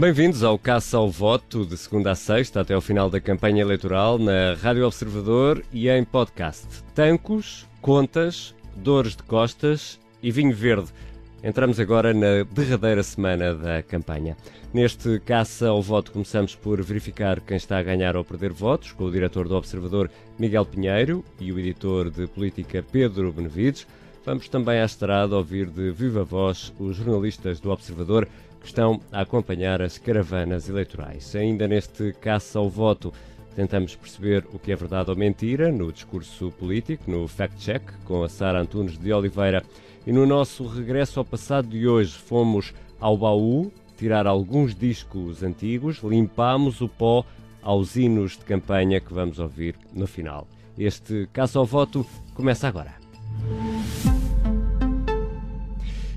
Bem-vindos ao Caça ao Voto, de segunda a sexta, até ao final da campanha eleitoral, na Rádio Observador e em podcast. Tancos, contas, dores de costas e vinho verde. Entramos agora na derradeira semana da campanha. Neste caça ao voto, começamos por verificar quem está a ganhar ou perder votos, com o diretor do Observador Miguel Pinheiro e o editor de política Pedro Benevides. Vamos também à estrada ouvir de viva voz os jornalistas do Observador que estão a acompanhar as caravanas eleitorais. Ainda neste caça ao voto, tentamos perceber o que é verdade ou mentira no discurso político, no fact-check, com a Sara Antunes de Oliveira. E no nosso regresso ao passado de hoje, fomos ao baú tirar alguns discos antigos, limpámos o pó aos hinos de campanha que vamos ouvir no final. Este caça ao voto começa agora.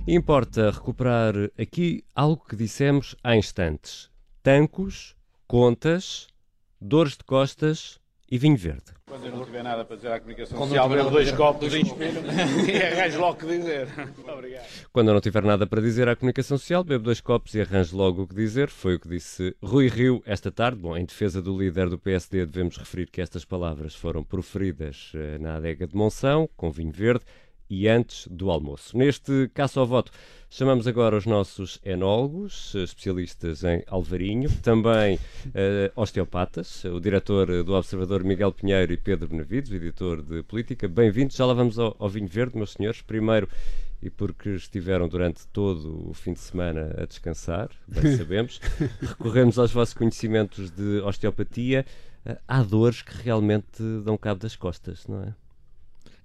Importa recuperar aqui algo que dissemos há instantes: tancos, contas, dores de costas e vinho verde. Quando eu não tiver nada para dizer à comunicação Quando social, bebo dois copos e arranjo logo o que dizer. Obrigado. Quando eu não tiver nada para dizer à comunicação social, bebo dois copos e arranjo logo o que dizer. Foi o que disse Rui Rio esta tarde. Bom, em defesa do líder do PSD, devemos referir que estas palavras foram proferidas eh, na adega de Monção, com vinho verde e antes do almoço. Neste caso ao voto, chamamos agora os nossos enólogos, especialistas em alvarinho, também uh, osteopatas, o diretor do Observador Miguel Pinheiro e Pedro Benavides, o editor de política. Bem-vindos, já lá vamos ao, ao vinho verde, meus senhores. Primeiro, e porque estiveram durante todo o fim de semana a descansar, bem sabemos, recorremos aos vossos conhecimentos de osteopatia. Uh, há dores que realmente dão cabo das costas, não é?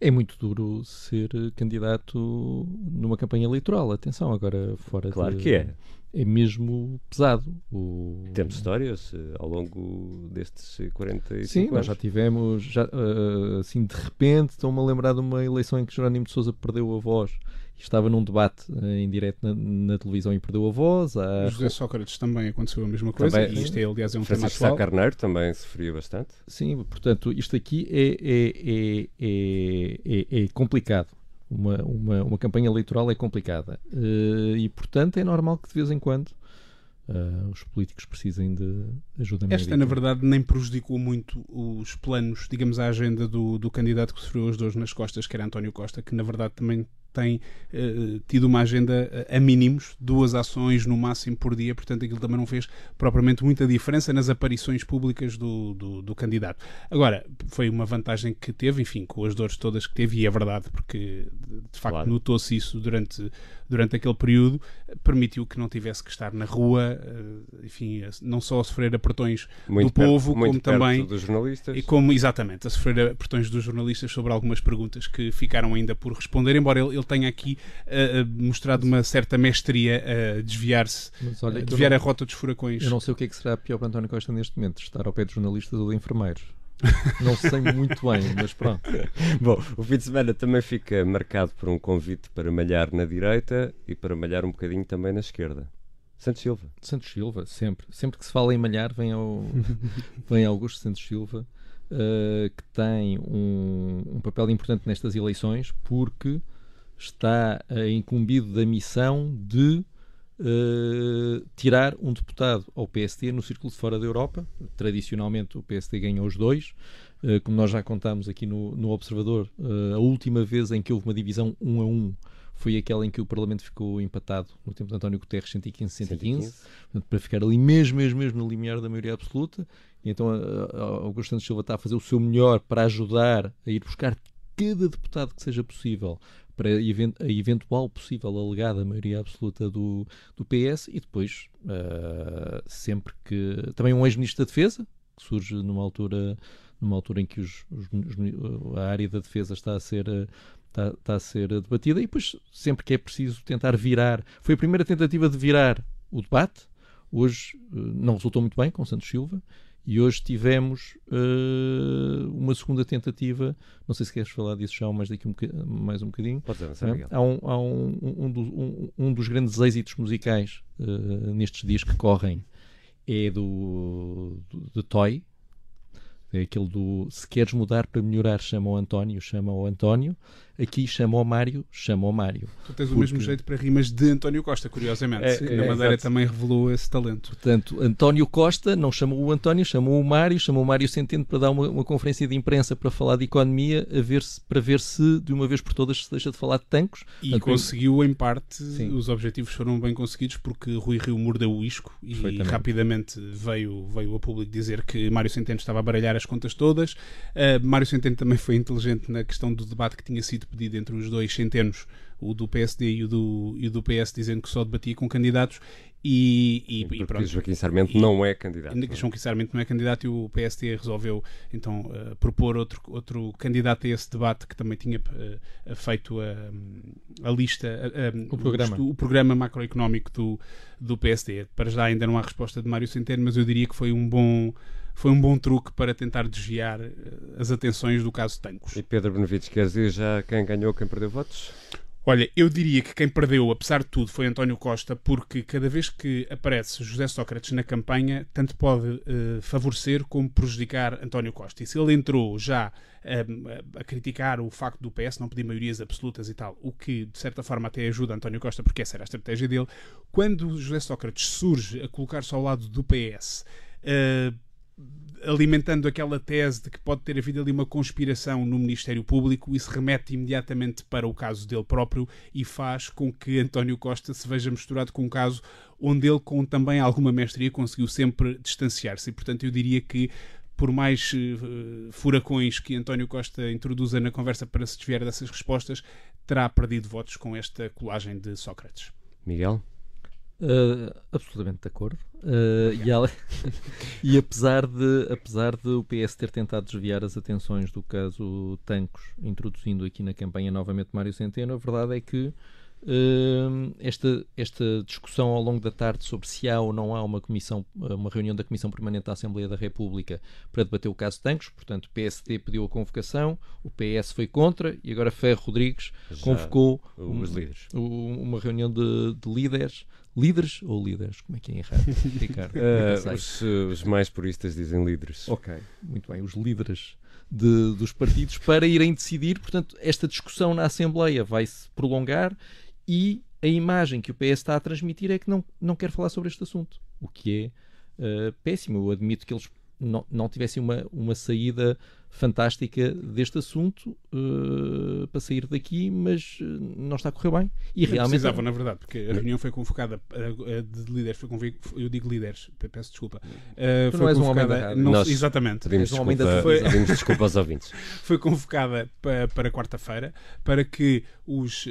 É muito duro ser candidato numa campanha eleitoral, atenção, agora fora Claro de, que é. É mesmo pesado. O... Temos histórias ao longo destes 45 Sim, anos. nós já tivemos, já, uh, assim, de repente, estou-me a lembrar de uma eleição em que Jerónimo de Sousa perdeu a voz estava num debate uh, em direto na, na, televisão e perdeu a voz. A... José Sócrates também aconteceu a mesma coisa. Também, e isto é, aliás, é um Francisco tema atual. Carneiro também sofria bastante. Sim, portanto, isto aqui é, é, é, é, é complicado. Uma, uma, uma campanha eleitoral é complicada. Uh, e, portanto, é normal que de vez em quando Uh, os políticos precisem de ajuda médica. Esta, na verdade, nem prejudicou muito os planos, digamos, a agenda do, do candidato que sofreu os dores nas costas, que era António Costa, que na verdade também tem uh, tido uma agenda eh, a mínimos, duas ações no máximo por dia, portanto aquilo também não fez propriamente muita diferença nas aparições públicas do, do, do candidato. Agora, foi uma vantagem que teve, enfim, com as dores todas que teve, e é verdade, porque de facto claro. notou-se isso durante, durante aquele período, permitiu que não tivesse que estar na rua, uh, enfim, não só a sofrer apertões muito do povo, perto, como também. dos jornalistas. E como, exatamente, a sofrer apertões dos jornalistas sobre algumas perguntas que ficaram ainda por responder, embora ele, ele tenha aqui uh, mostrado uma certa mestria a desviar-se, desviar não, a rota dos furacões. Eu não sei o que é que será pior para António Costa neste momento, estar ao pé de jornalistas ou de enfermeiros. não sei muito bem, mas pronto. Bom, o fim de semana também fica marcado por um convite para malhar na direita e para malhar um bocadinho também na esquerda. Santos Silva. Santos Silva, sempre. Sempre que se fala em malhar, vem, ao, vem Augusto Santos Silva uh, que tem um, um, papel importante nestas eleições porque está uh, incumbido da missão de uh, tirar um deputado ao PSD no círculo de fora da Europa. Tradicionalmente o PSD ganhou os dois. Uh, como nós já contámos aqui no, no Observador, a última vez em que houve uma divisão 1 a 1 foi aquela em que o Parlamento ficou empatado no tempo de António Guterres 115-115, para ficar ali mesmo, mesmo, mesmo no limiar da maioria absoluta. E então Augusto Santos Silva está a fazer o seu melhor para ajudar a ir buscar cada deputado que seja possível para a eventual possível alegada maioria absoluta do, do PS e depois uh, sempre que também um ex-ministro da Defesa que surge numa altura numa altura em que os, os, a área da defesa está a ser está, está, a ser debatida e depois sempre que é preciso tentar virar foi a primeira tentativa de virar o debate hoje uh, não resultou muito bem com Santos Silva e hoje tivemos uh, uma segunda tentativa. Não sei se queres falar disso já mais, daqui um mais um bocadinho. Pode ser, é? Há, um, há um, um, do, um, um, dos grandes êxitos musicais uh, nestes dias que correm é do, do, do Toy. É aquele do Se queres mudar para melhorar, chama o António, chama o António. Aqui chama o Mário, chama o Mário. Tu tens o mesmo jeito para rimas de António Costa, curiosamente. É, Na Madeira também revelou esse talento. Portanto, António Costa não chamou o António, chamou o Mário, chamou o Mário Centeno para dar uma, uma conferência de imprensa para falar de economia, ver se, para ver se de uma vez por todas se deixa de falar de tancos. E conseguiu, em parte, Sim. os objetivos foram bem conseguidos porque Rui Rio mordeu o isco e rapidamente veio, veio a público dizer que Mário Centeno estava a baralhar as contas todas. Uh, Mário Centeno também foi inteligente na questão do debate que tinha sido pedido entre os dois centenos, o do PSD e o do, e o do PS, dizendo que só debatia com candidatos e, e, e pronto. Joaquim Sarmento e, não é candidato. Ainda que Joaquim Sarmento não é candidato e o PSD resolveu então uh, propor outro, outro candidato a esse debate que também tinha uh, feito a, a lista, uh, o, programa. O, o, programa macroeconómico do, do PSD. Para já ainda não há resposta de Mário Centeno, mas eu diria que foi um bom foi um bom truque para tentar desviar as atenções do caso Tancos. E Pedro Benevides, quer dizer já quem ganhou, quem perdeu votos? Olha, eu diria que quem perdeu, apesar de tudo, foi António Costa, porque cada vez que aparece José Sócrates na campanha, tanto pode uh, favorecer como prejudicar António Costa. E se ele entrou já uh, a criticar o facto do PS não pedir maiorias absolutas e tal, o que de certa forma até ajuda António Costa, porque essa era a estratégia dele, quando José Sócrates surge a colocar-se ao lado do PS. Eh, alimentando aquela tese de que pode ter havido ali uma conspiração no Ministério Público, isso remete imediatamente para o caso dele próprio e faz com que António Costa se veja misturado com um caso onde ele, com também alguma mestria, conseguiu sempre distanciar-se. E, portanto, eu diria que por mais uh, furacões que António Costa introduza na conversa para se desviar dessas respostas, terá perdido votos com esta colagem de Sócrates. Miguel? Uh, absolutamente de acordo. Uh, e, e, apesar, de, apesar de o PS ter tentado desviar as atenções do caso Tancos, introduzindo aqui na campanha novamente Mário Centeno, a verdade é que uh, esta, esta discussão ao longo da tarde sobre se há ou não há uma comissão, uma reunião da Comissão Permanente da Assembleia da República para debater o caso Tancos, portanto o PSD pediu a convocação, o PS foi contra e agora Ferro Rodrigues Já convocou um, uma reunião de, de líderes Líderes ou líderes? Como é que é errado, Ricardo? Uh, os, os, mais puristas dizem líderes. Ok, muito bem. Os líderes de, dos partidos para irem decidir. Portanto, esta discussão na Assembleia vai se prolongar e a imagem que o PS está a transmitir é que não, não quer falar sobre este assunto. O que é uh, péssimo. Eu admito que eles não, não tivessem uma, uma saída fantástica deste assunto uh, para sair daqui, mas uh, não está a correr bem. E não realmente precisavam, na verdade, porque a reunião foi convocada uh, de líderes, foi conv... eu digo líderes, peço desculpa. Uh, tu não és um homem da não, Nós exatamente. Pedimos um desculpa, foi... desculpa aos ouvintes. foi convocada para, para quarta-feira para que os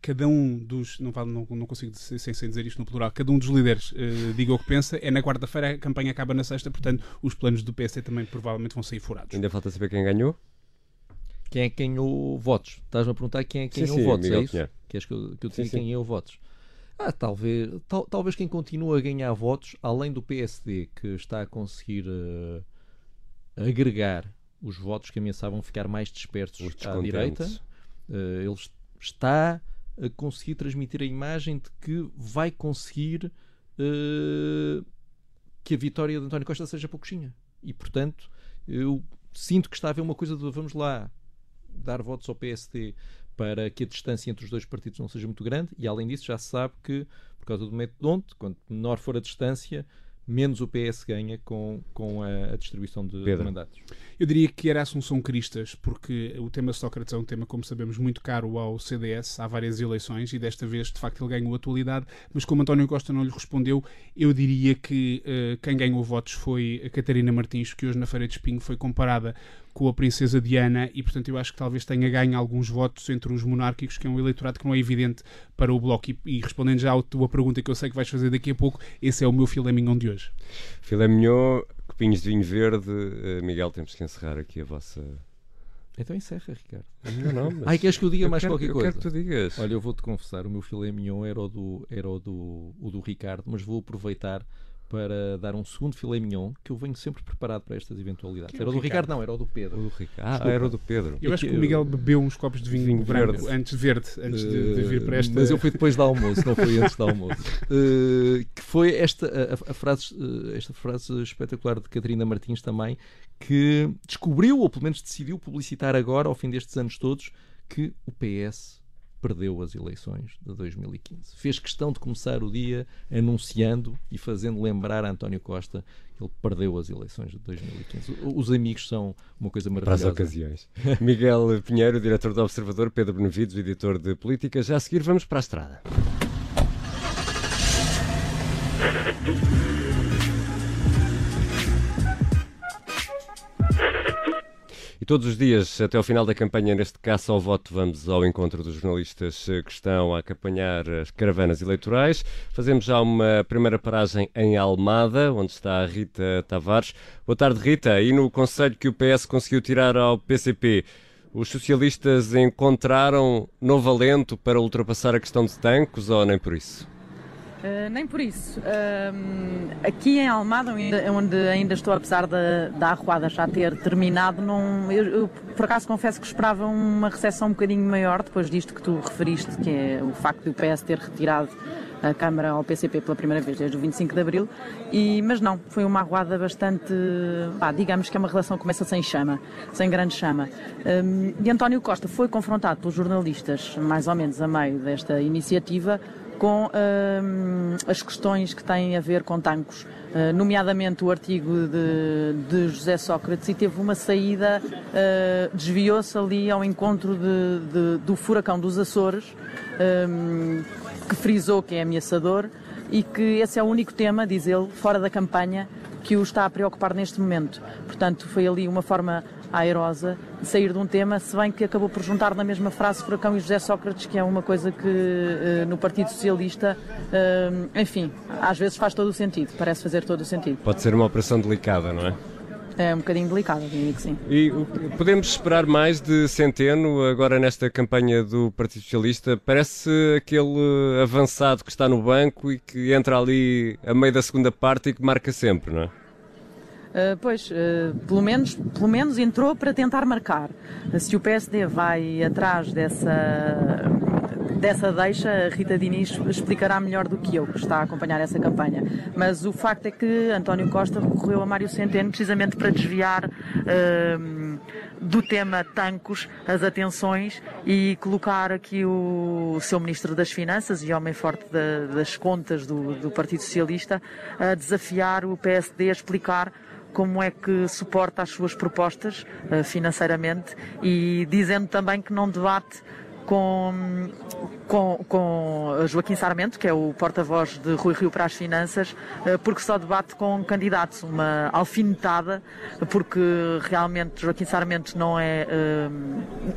cada um dos não, não, não consigo sem, sem dizer isto no plural, cada um dos líderes diga o que pensa, é na quarta-feira, a campanha acaba na sexta, portanto os planos do PSD também provavelmente vão sair furados. Ainda falta saber quem ganhou? Quem é que ganhou votos? Estás-me a perguntar quem é que ganhou votos, é isso? Queres que eu, que eu te diga quem ganhou votos? Ah, talvez, tal, talvez quem continua a ganhar votos, além do PSD, que está a conseguir uh, agregar os votos que ameaçavam ficar mais dispersos à direita, uh, ele está a conseguir transmitir a imagem de que vai conseguir uh, que a vitória de António Costa seja pouquinha. E, portanto, eu sinto que está a haver uma coisa de vamos lá dar votos ao PSD para que a distância entre os dois partidos não seja muito grande e além disso já se sabe que por causa do método Donte, quanto menor for a distância menos o PS ganha com, com a, a distribuição de, de, mandatos. Eu diria que era Assunção Cristas, porque o tema Sócrates é um tema, como sabemos, muito caro ao CDS. Há várias eleições e desta vez, de facto, ele ganhou atualidade. Mas como António Costa não lhe respondeu, eu diria que uh, quem ganhou votos foi a Catarina Martins, que hoje na Feira de Espinho foi comparada com a princesa Diana e, portanto, eu acho que talvez tenha ganho alguns votos entre os monárquicos, que é um eleitorado que não é evidente para o Bloco. E, e respondendo já à tua pergunta que eu sei que vais fazer daqui a pouco, esse é o meu filé mignon de hoje. Filé mignon, copinhos de vinho verde. Uh, Miguel, temos que encerrar aqui a vossa... Então encerra, Ricardo. Não, não, mas... Ai, queres que eu diga eu mais quero, qualquer coisa? Eu quero que tu digas. Olha, eu vou-te confessar, o meu filé mignon era o do, era o do, o do Ricardo, mas vou aproveitar para dar um segundo filé mignon que eu venho sempre preparado para estas eventualidades. Era o do Ricardo? não, era o do Pedro. O do Ricardo. Ah, era o do Pedro. Eu acho que o Miguel bebeu uns copos de vinho, vinho branco verde. antes verde, antes de, de, vir para esta. Mas eu fui depois do almoço, não foi antes do almoço. Uh, que foi esta a, a frase, uh, esta frase espetacular de Catarina Martins também, que descobriu, ou pelo menos decidiu publicitar agora, ao fim destes anos todos, que o PS perdeu as eleições de 2015. Fez questão de começar o dia anunciando e fazendo lembrar a António Costa que ele perdeu as eleições de 2015. Os amigos são uma coisa maravilhosa. Para as ocasiões. Miguel Pinheiro, diretor do Observador, Pedro Benevides, editor de Política. Já a seguir vamos para a estrada. E todos os dias, até ao final da campanha, neste caso ao voto, vamos ao encontro dos jornalistas eh, que estão a acompanhar as caravanas eleitorais. Fazemos já uma primeira paragem em Almada, onde está a Rita Tavares. Boa tarde, Rita. E no conselho que o PS conseguiu tirar ao PCP, os socialistas encontraram novo alento para ultrapassar a questão de tanques ou nem por isso? Uh, nem por isso. Uh, aqui em Almada, onde ainda estou, apesar da, da arruada já ter terminado, não, eu, eu, por acaso confesso que esperava uma recepção um bocadinho maior depois disto que tu referiste, que é o facto do PS ter retirado a Câmara ao PCP pela primeira vez desde o 25 de Abril, e, mas não, foi uma arruada bastante, pá, digamos que é uma relação que começa sem chama, sem grande chama. Um, e António Costa foi confrontado pelos jornalistas, mais ou menos a meio desta iniciativa, com uh, as questões que têm a ver com tanques, uh, nomeadamente o artigo de, de, José Sócrates, e teve uma saída, uh, desviou-se ali ao encontro de, de, do furacão dos Açores, que frisou que é ameaçador e que esse é o único tema, diz ele, fora da campanha, que o está a preocupar neste momento. Portanto, foi ali uma forma airosa de sair de um tema, se bem que acabou por juntar na mesma frase Furacão e José Sócrates, que é uma coisa que uh, no Partido Socialista, uh, enfim, às vezes faz todo o sentido, parece fazer todo o sentido. Pode ser uma operação delicada, não é? É um bocadinho delicada, diria que sim. E podemos esperar mais de Centeno agora nesta campanha do Partido Socialista? Parece aquele avançado que está no banco e que entra ali a meio da segunda parte e que marca sempre, não é? Uh, pois, uh, pelo, menos, pelo menos entrou para tentar marcar. Uh, se o PSD vai atrás dessa, dessa deixa, a Rita Diniz explicará melhor do que eu, que está a acompanhar essa campanha. Mas o facto é que António Costa recorreu a Mário Centeno precisamente para desviar do tema tancos as atenções e colocar aqui o seu Ministro das Finanças e homem forte da, das contas do, do Partido Socialista a desafiar o PSD a explicar como é que suporta as suas propostas uh, financeiramente e dizendo também que não debate com, com, com Joaquim Sarmento, que é o porta-voz de Rui Rio para as Finanças, eh, porque só debate com candidatos, uma alfinetada, porque realmente Joaquim Sarmento não é, eh,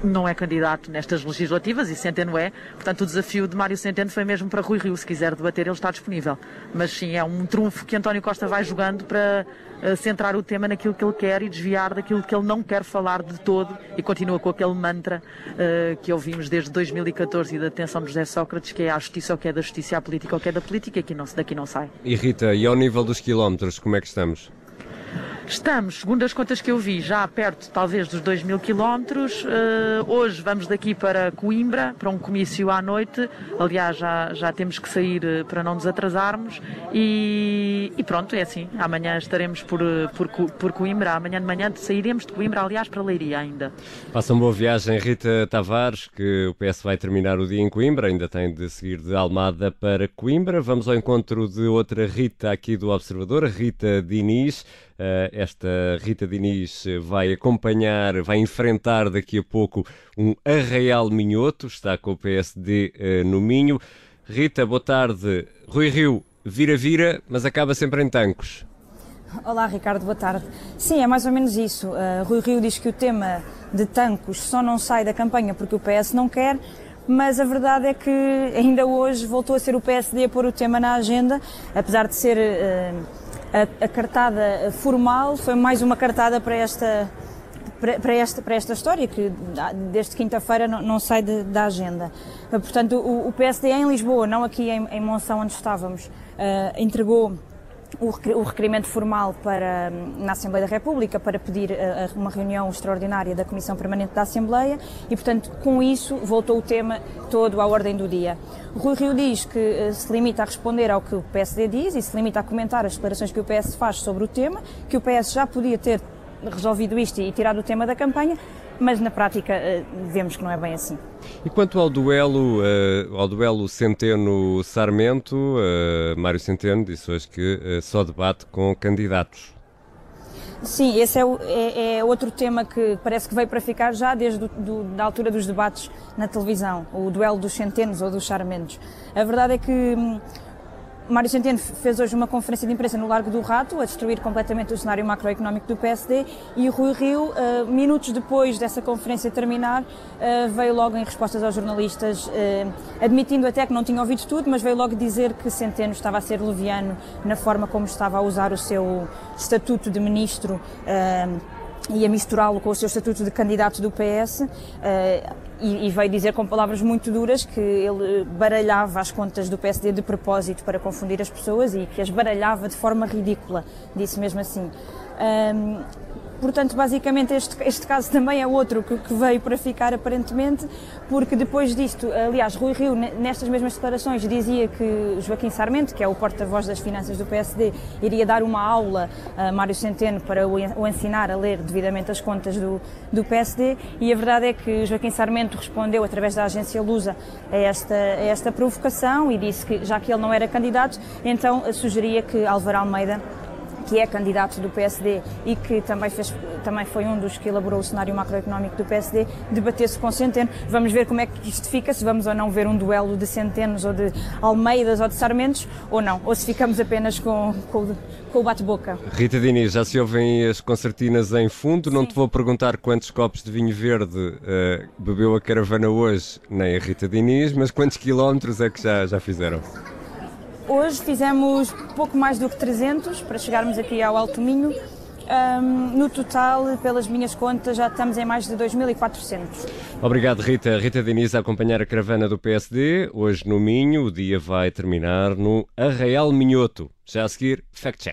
não é candidato nestas legislativas e Centeno é, portanto o desafio de Mário Centeno foi mesmo para Rui Rio, se quiser debater ele está disponível. Mas sim, é um trunfo que António Costa vai jogando para centrar o tema naquilo que ele quer e desviar daquilo que ele não quer falar de todo e continua com aquele mantra que ouvimos desde 2014 e da atenção de José Sócrates, que é a justiça ou que é da justiça, a política ou que é da política, que não, daqui não sai. E Rita, e ao nível dos quilómetros, como é que estamos? Estamos, segundo as contas que eu vi, já perto talvez dos 2 mil quilómetros. Uh, hoje vamos daqui para Coimbra, para um comício à noite. Aliás, já, já temos que sair eh, para não nos atrasarmos. E, e pronto, é assim. Amanhã estaremos por, eh, por, por Coimbra. Amanhã de manhã sairemos de Coimbra, aliás, para Leiria ainda. Faça uma boa viagem, Rita Tavares, que o PS vai terminar o dia em Coimbra. Ainda tem de seguir de Almada para Coimbra. Vamos ao encontro de outra Rita aqui do Observador, Rita Diniz. Uh, esta Rita Diniz vai acompanhar, vai enfrentar daqui a pouco um Arraial Minhoto, está com o PSD eh, no Minho. Rita, boa tarde. Rui Rio, vira-vira, mas acaba sempre em tancos. Olá, Ricardo, boa tarde. Sim, é mais ou menos isso. Uh, Rui Rio diz que o tema de tancos só não sai da campanha porque o PS não quer, mas a verdade é que ainda hoje voltou a ser o PSD a pôr o tema na agenda, apesar de ser. Uh, a, a cartada formal foi mais uma cartada para esta para, esta, para esta história, que desde quinta-feira não, não, sai de, da agenda. Portanto, o, o, PSD em Lisboa, não aqui em, em Monção, onde estávamos, uh, entregou o requerimento formal para, na Assembleia da República para pedir eh, uma reunião extraordinária da Comissão Permanente da Assembleia e, portanto, com isso voltou o tema todo à ordem do dia. Rui Rio diz que eh, se limita a responder ao que o PSD diz e se limita a comentar as declarações que o PS faz sobre o tema, que o PS já podia ter resolvido isto e tirado o tema da campanha, mas na prática vemos que não é bem assim. E quanto ao duelo, uh, ao duelo Centeno-Sarmento, uh, Mário Centeno disse hoje que só debate com candidatos. Sim, esse é, o, é, é, outro tema que parece que veio para ficar já desde da altura dos debates na televisão, o duelo dos centenos ou dos sarmentos. A verdade é que hum, Mário Centeno fez hoje uma conferência de imprensa no Largo do Rato, a destruir completamente o cenário macroeconómico do PSD, e o Rui Rio, uh, minutos depois dessa conferência terminar, uh, veio logo em respostas aos jornalistas, uh, admitindo até que não tinha ouvido tudo, mas veio logo dizer que Centeno estava a ser leviano na forma como estava a usar o seu estatuto de ministro e a misturá-lo com o seu estatuto de candidato do PS e, e, veio dizer com palavras muito duras que ele baralhava as contas do PSD de propósito para confundir as pessoas e que as baralhava de forma ridícula, disse mesmo assim. Um, Portanto, basicamente, este, este caso também é outro que, que, veio para ficar aparentemente, porque depois disto, aliás, Rui Rio, nestas mesmas declarações, dizia que Joaquim Sarmento, que é o porta-voz das finanças do PSD, iria dar uma aula a Mário Centeno para o, ensinar a ler devidamente as contas do, do PSD, e a verdade é que Joaquim Sarmento respondeu através da agência Lusa a esta, a esta provocação e disse que, já que ele não era candidato, então sugeria que Álvaro Almeida que é candidato do PSD e que também, fez, também foi um dos que elaborou o cenário macroeconómico do PSD, debater-se com Centeno. Vamos ver como é que isto fica, se vamos ou não ver um duelo de Centenos ou de Almeidas ou de Sarmentos, ou não, ou se ficamos apenas com, com, com o bate-boca. Rita Diniz, já se ouvem as concertinas em fundo, Sim. não te vou perguntar quantos copos de vinho verde uh, bebeu a caravana hoje, nem a Rita Diniz, mas quantos quilómetros é que já, já fizeram? Hoje fizemos pouco mais do que 300 para chegarmos aqui ao Alto Minho. Um, no total, pelas minhas contas, já estamos em mais de 2.400. Obrigado, Rita. Rita Diniz a acompanhar a caravana do PSD. Hoje no Minho, o dia vai terminar no Arraial Minhoto. Já a seguir, fact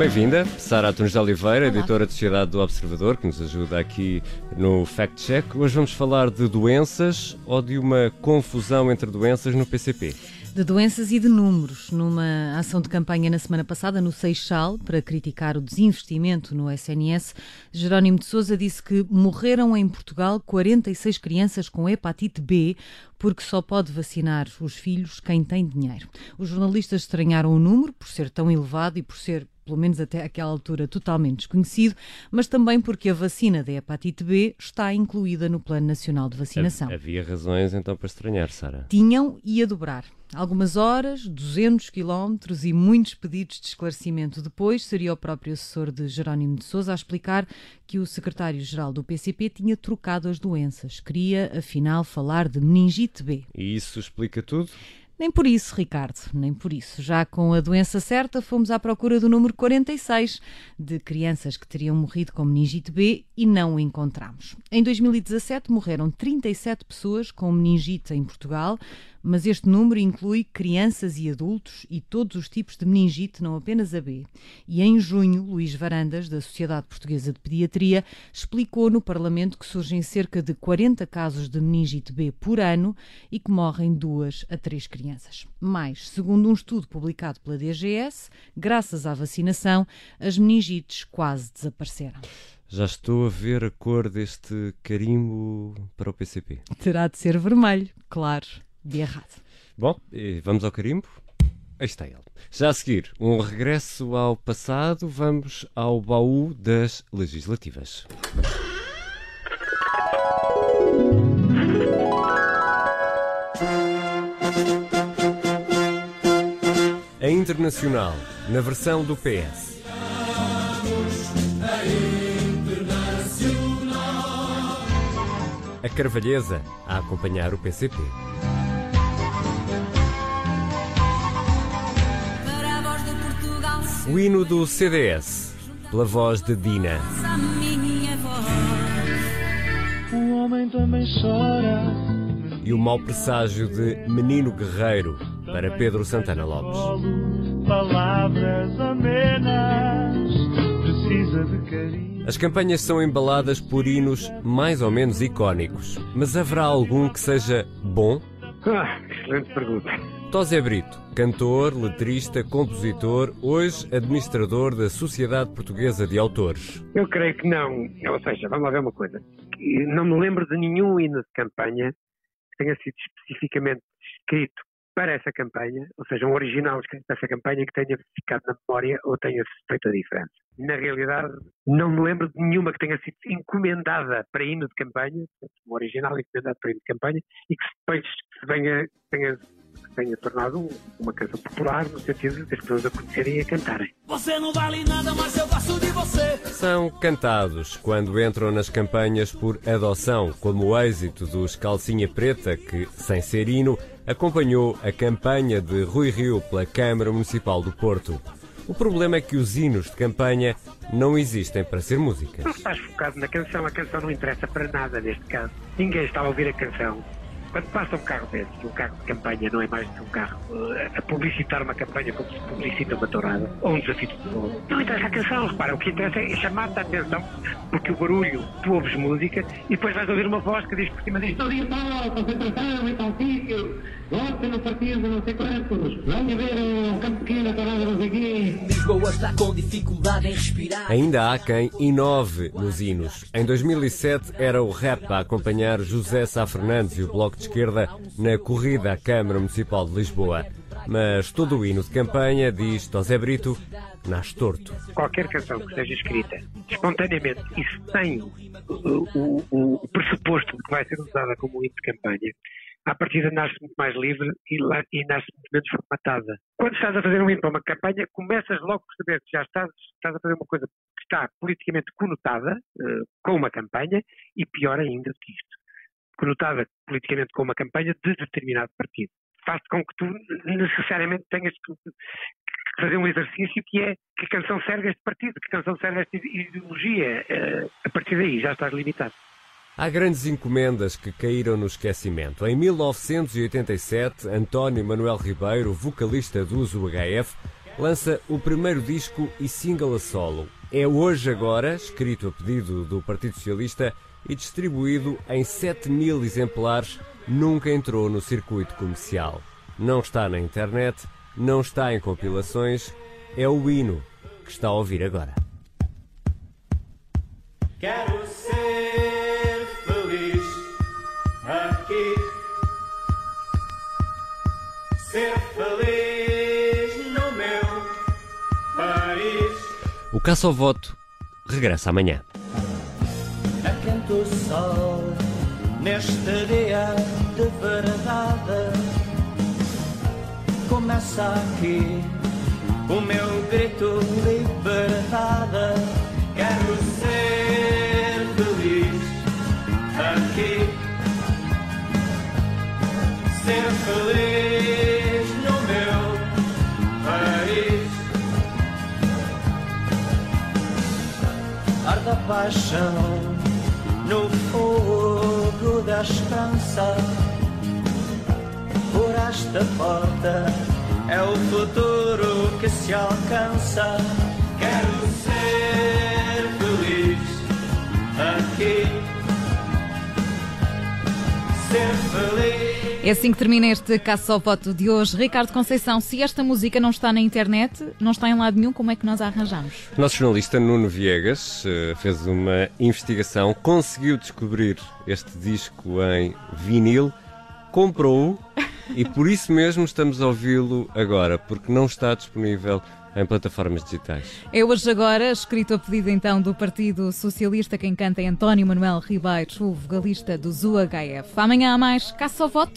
Bem-vinda, Sara Atunes de Oliveira, Olá. editora de Sociedade do Observador, que nos ajuda aqui no Fact Check. Hoje vamos falar de doenças ou de uma confusão entre doenças no PCP de doenças e de números. Numa ação de campanha na semana passada no Seixal, para criticar o desinvestimento no SNS, Jerónimo de Sousa disse que morreram em Portugal 46 crianças com hepatite B, porque só pode vacinar os filhos quem tem dinheiro. Os jornalistas estranharam o número por ser tão elevado e por ser pelo menos até aquela altura, totalmente desconhecido, mas também porque a vacina da hepatite B está incluída no Plano Nacional de Vacinação. Havia razões então para estranhar, Sara? Tinham e a dobrar. Algumas horas, 200 quilómetros e muitos pedidos de esclarecimento. Depois seria o próprio assessor de Jerónimo de Sousa a explicar que o secretário-geral do PCP tinha trocado as doenças. Queria, afinal, falar de meningite B. E isso explica tudo? Nem por isso, Ricardo, nem por isso. Já com a doença certa, fomos à procura do número 46 de crianças que teriam morrido com meningite B e não o encontramos. Em 2017 morreram 37 pessoas com meningite em Portugal, mas este número inclui crianças e adultos e todos os tipos de meningite, não apenas a B. E em junho, Luís Varandas, da Sociedade Portuguesa de Pediatria, explicou no Parlamento que surgem cerca de 40 casos de meningite B por ano e que morrem duas a três crianças. Mas, segundo um estudo publicado pela DGS, graças à vacinação, as meningites quase desapareceram. Já estou a ver a cor deste carimbo para o PCP. Terá de ser vermelho, claro de errado. Bom, vamos ao carimbo. Aí está ele. Já a seguir, um regresso ao passado, vamos ao baú das legislativas. A Internacional, na versão do PS. A Carvalhesa, a acompanhar o PCP. O hino do CDS, pela voz de Dina. O homem também chora. E o mau presságio de Menino Guerreiro, para Pedro Santana Lopes. Palavras amenas, precisa de carinho. As campanhas são embaladas por hinos mais ou menos icónicos, mas haverá algum que seja bom? Ah, excelente pergunta. Tosé Brito, cantor, letrista, compositor, hoje administrador da Sociedade Portuguesa de Autores. Eu creio que não. Ou seja, vamos lá ver uma coisa. Não me lembro de nenhum hino de campanha que tenha sido especificamente escrito para essa campanha, ou seja, um original escrito para essa campanha que tenha ficado na memória ou tenha feito a diferença. Na realidade, não me lembro de nenhuma que tenha sido encomendada para hino de campanha, um original encomendado para hino de campanha, e que depois venha, tenha tenha tornado uma canção popular no sentido de as pessoas a conhecerem e a cantarem. Você não vale nada, mas eu gosto de você. São cantados quando entram nas campanhas por adoção, como o êxito dos Calcinha Preta, que, sem ser hino, acompanhou a campanha de Rui Rio pela Câmara Municipal do Porto. O problema é que os hinos de campanha não existem para ser músicas. Não estás focado na canção, a canção não interessa para nada neste caso. Ninguém está a ouvir a canção. Quando passa um carro desses, um carro de campanha não é mais do que um carro uh, a publicitar uma campanha como se publicita uma tourada ou um desafio de futebol. Não interessa a canção, repara, o que interessa é chamar-te a atenção, porque o barulho, tu ouves música e depois vais ouvir uma voz que diz por cima disto. Oriental, concentração em tal sítio, vote no partido não sei quantos, venha ver um campo pequeno, a tourada não sei quê. Lisboa está com dificuldade em respirar. Ainda há quem inove nos hinos. Em 2007 era o rap a acompanhar José Sá Fernandes e o Bloco de Esquerda na corrida à Câmara Municipal de Lisboa. Mas todo o hino de campanha, diz Tosé Brito, nasce torto. Qualquer canção que seja escrita espontaneamente e sem o, o, o, o pressuposto de que vai ser usada como hino de campanha, à partida nasce muito mais livre e, e nasce muito menos formatada. Quando estás a fazer um hino para uma campanha, começas logo por saber que já estás, estás a fazer uma coisa que está politicamente conotada eh, com uma campanha e pior ainda do que isto, conotada politicamente com uma campanha de determinado partido. Faz com que tu necessariamente tenhas que fazer um exercício que é que canção serve a este partido, que canção serve a esta ideologia. Eh, a partir daí já estás limitado. Há grandes encomendas que caíram no esquecimento. Em 1987, António Manuel Ribeiro, vocalista do UHF, lança o primeiro disco e single a solo. É Hoje Agora, escrito a pedido do Partido Socialista e distribuído em 7 mil exemplares, nunca entrou no circuito comercial. Não está na internet, não está em compilações, é o hino que está a ouvir agora. Quero Ser feliz no meu país. O Caça ao Voto regressa amanhã. A quente o sol neste dia de verdade. Começa aqui o meu grito liberdade. Quero ser feliz aqui. Ser feliz paixão no fogo da esperança. Por esta porta é o futuro que se alcança. Quero ser feliz aqui. Ser feliz. É assim que termina este Caça ao Voto de hoje. Ricardo Conceição, se esta música não está na internet, não está em lado nenhum, como é que nós a arranjamos? O nosso jornalista Nuno Viegas eh, fez uma investigação, conseguiu descobrir este disco em vinil, comprou-o e por isso mesmo estamos a ouvi-lo agora, porque não está disponível em plataformas digitais. É hoje agora, escrito a pedido então do Partido Socialista, quem canta é António Manuel Ribeiro, o vogalista do ZUHF. Amanhã há mais Caça ao Voto.